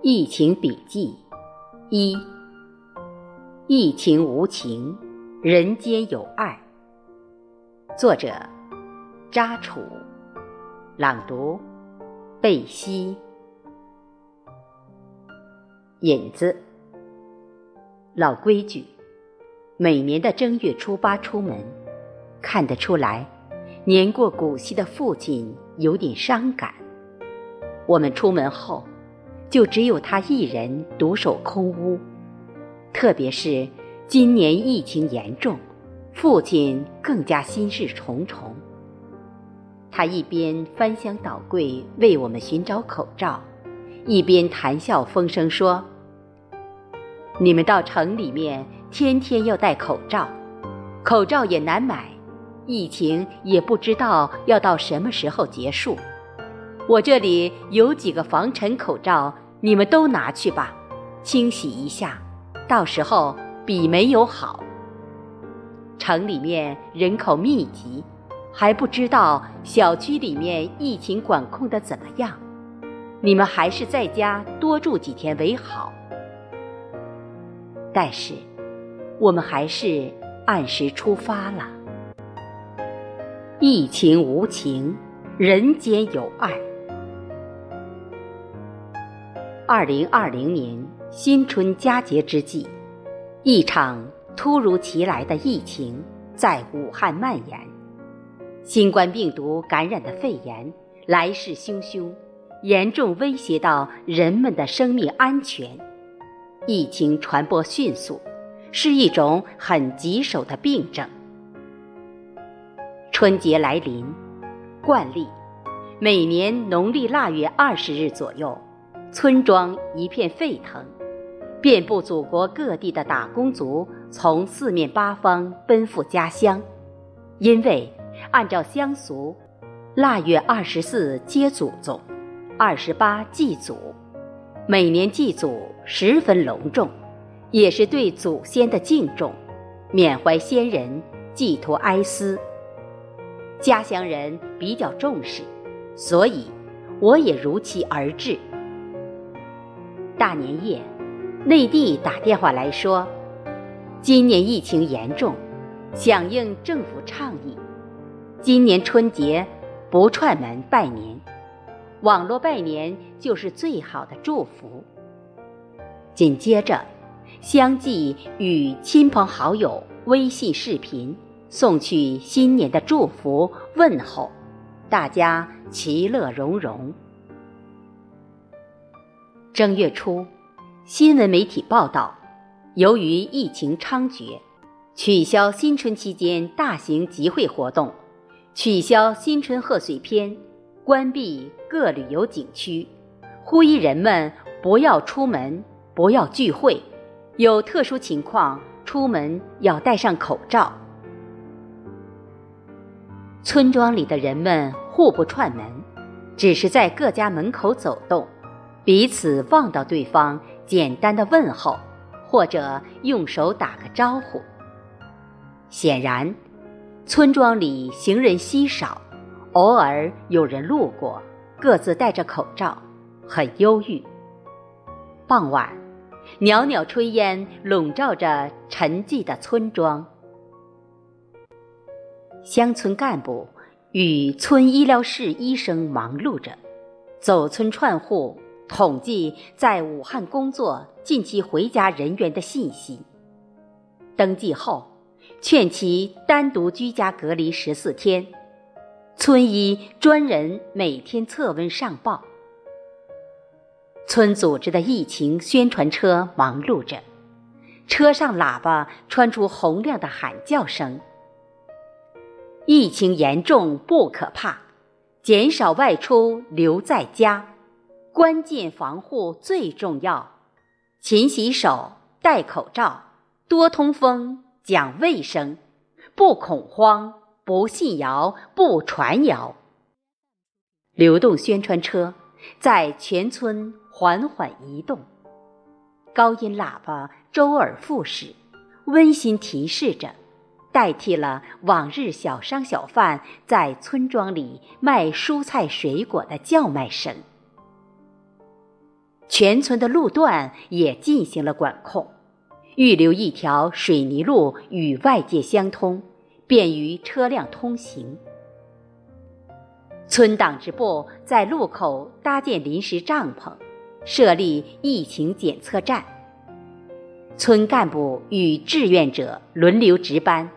疫情笔记一：疫情无情，人间有爱。作者：扎楚，朗读：贝西。引子：老规矩，每年的正月初八出门，看得出来，年过古稀的父亲有点伤感。我们出门后。就只有他一人独守空屋，特别是今年疫情严重，父亲更加心事重重。他一边翻箱倒柜为我们寻找口罩，一边谈笑风生说：“你们到城里面天天要戴口罩，口罩也难买，疫情也不知道要到什么时候结束。”我这里有几个防尘口罩，你们都拿去吧，清洗一下，到时候比没有好。城里面人口密集，还不知道小区里面疫情管控的怎么样，你们还是在家多住几天为好。但是，我们还是按时出发了。疫情无情，人间有爱。二零二零年新春佳节之际，一场突如其来的疫情在武汉蔓延。新冠病毒感染的肺炎来势汹汹，严重威胁到人们的生命安全。疫情传播迅速，是一种很棘手的病症。春节来临，惯例，每年农历腊月二十日左右。村庄一片沸腾，遍布祖国各地的打工族从四面八方奔赴家乡，因为按照乡俗，腊月二十四接祖宗，二十八祭祖，每年祭祖十分隆重，也是对祖先的敬重，缅怀先人，寄托哀思。家乡人比较重视，所以我也如期而至。大年夜，内地打电话来说，今年疫情严重，响应政府倡议，今年春节不串门拜年，网络拜年就是最好的祝福。紧接着，相继与亲朋好友微信视频，送去新年的祝福问候，大家其乐融融。正月初，新闻媒体报道，由于疫情猖獗，取消新春期间大型集会活动，取消新春贺岁片，关闭各旅游景区，呼吁人们不要出门，不要聚会，有特殊情况出门要戴上口罩。村庄里的人们互不串门，只是在各家门口走动。彼此望到对方，简单的问候，或者用手打个招呼。显然，村庄里行人稀少，偶尔有人路过，各自戴着口罩，很忧郁。傍晚，袅袅炊烟笼罩着沉寂的村庄，乡村干部与村医疗室医生忙碌着，走村串户。统计在武汉工作、近期回家人员的信息。登记后，劝其单独居家隔离十四天。村医专人每天测温上报。村组织的疫情宣传车忙碌着，车上喇叭传出洪亮的喊叫声：“疫情严重不可怕，减少外出，留在家。”关键防护最重要，勤洗手，戴口罩，多通风，讲卫生，不恐慌，不信谣，不传谣。流动宣传车在全村缓缓移动，高音喇叭周而复始，温馨提示着，代替了往日小商小贩在村庄里卖蔬菜水果的叫卖声。全村的路段也进行了管控，预留一条水泥路与外界相通，便于车辆通行。村党支部在路口搭建临时帐篷，设立疫情检测站。村干部与志愿者轮流值班，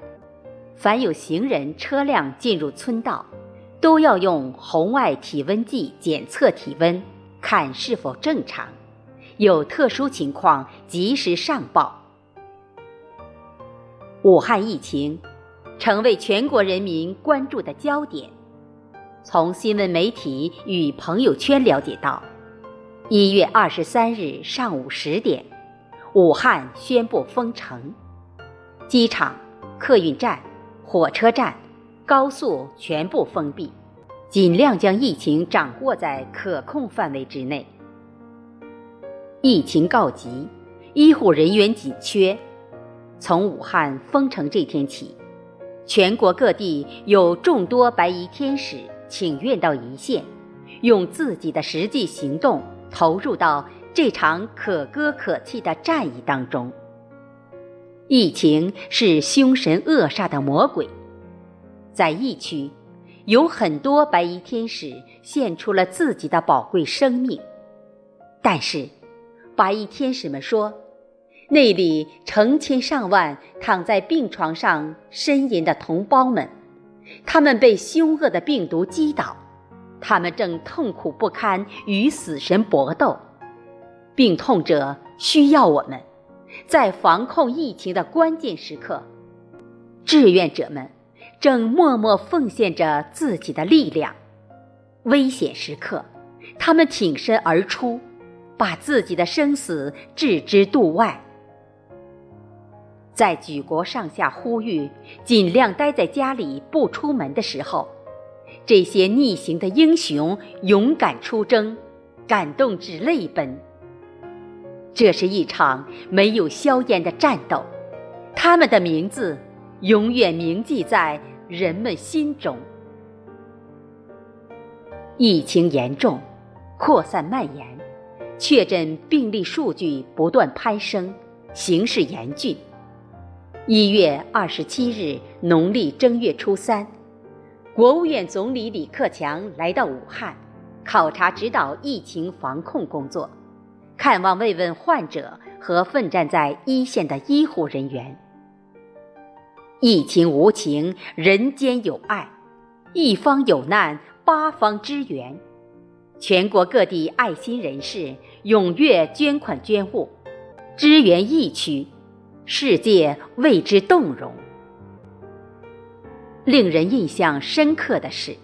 凡有行人、车辆进入村道，都要用红外体温计检测体温，看是否正常。有特殊情况及时上报。武汉疫情成为全国人民关注的焦点。从新闻媒体与朋友圈了解到，一月二十三日上午十点，武汉宣布封城，机场、客运站、火车站、高速全部封闭，尽量将疫情掌握在可控范围之内。疫情告急，医护人员紧缺。从武汉封城这天起，全国各地有众多白衣天使。请愿到一线，用自己的实际行动投入到这场可歌可泣的战役当中。疫情是凶神恶煞的魔鬼，在疫区，有很多白衣天使献出了自己的宝贵生命，但是，白衣天使们说，那里成千上万躺在病床上呻吟的同胞们。他们被凶恶的病毒击倒，他们正痛苦不堪，与死神搏斗。病痛者需要我们，在防控疫情的关键时刻，志愿者们正默默奉献着自己的力量。危险时刻，他们挺身而出，把自己的生死置之度外。在举国上下呼吁尽量待在家里不出门的时候，这些逆行的英雄勇敢出征，感动至泪奔。这是一场没有硝烟的战斗，他们的名字永远铭记在人们心中。疫情严重，扩散蔓延，确诊病例数据不断攀升，形势严峻。一月二十七日，农历正月初三，国务院总理李克强来到武汉，考察指导疫情防控工作，看望慰问患者和奋战在一线的医护人员。疫情无情，人间有爱，一方有难，八方支援，全国各地爱心人士踊跃捐款捐物，支援疫区。世界为之动容。令人印象深刻的是，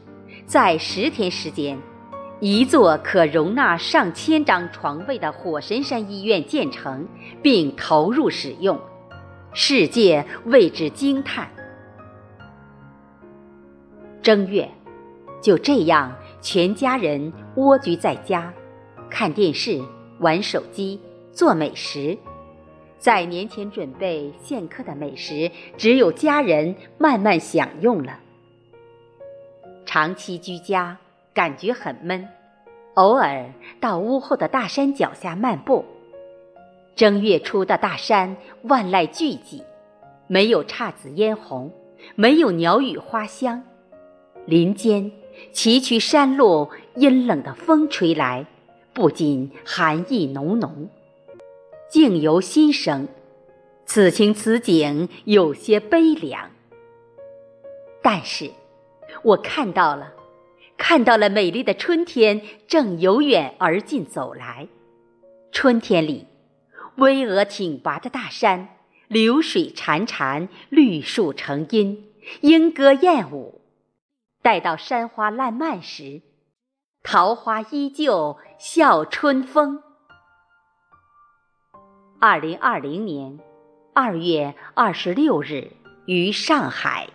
在十天时间，一座可容纳上千张床位的火神山医院建成并投入使用，世界为之惊叹。正月，就这样，全家人蜗居在家，看电视、玩手机、做美食。在年前准备宴客的美食，只有家人慢慢享用了。长期居家，感觉很闷，偶尔到屋后的大山脚下漫步。正月初的大山，万籁俱寂，没有姹紫嫣红，没有鸟语花香。林间崎岖山路，阴冷的风吹来，不禁寒意浓浓。境由心生，此情此景有些悲凉。但是，我看到了，看到了美丽的春天正由远而近走来。春天里，巍峨挺拔的大山，流水潺潺，绿树成荫，莺歌燕舞。待到山花烂漫时，桃花依旧笑春风。二零二零年二月二十六日，于上海。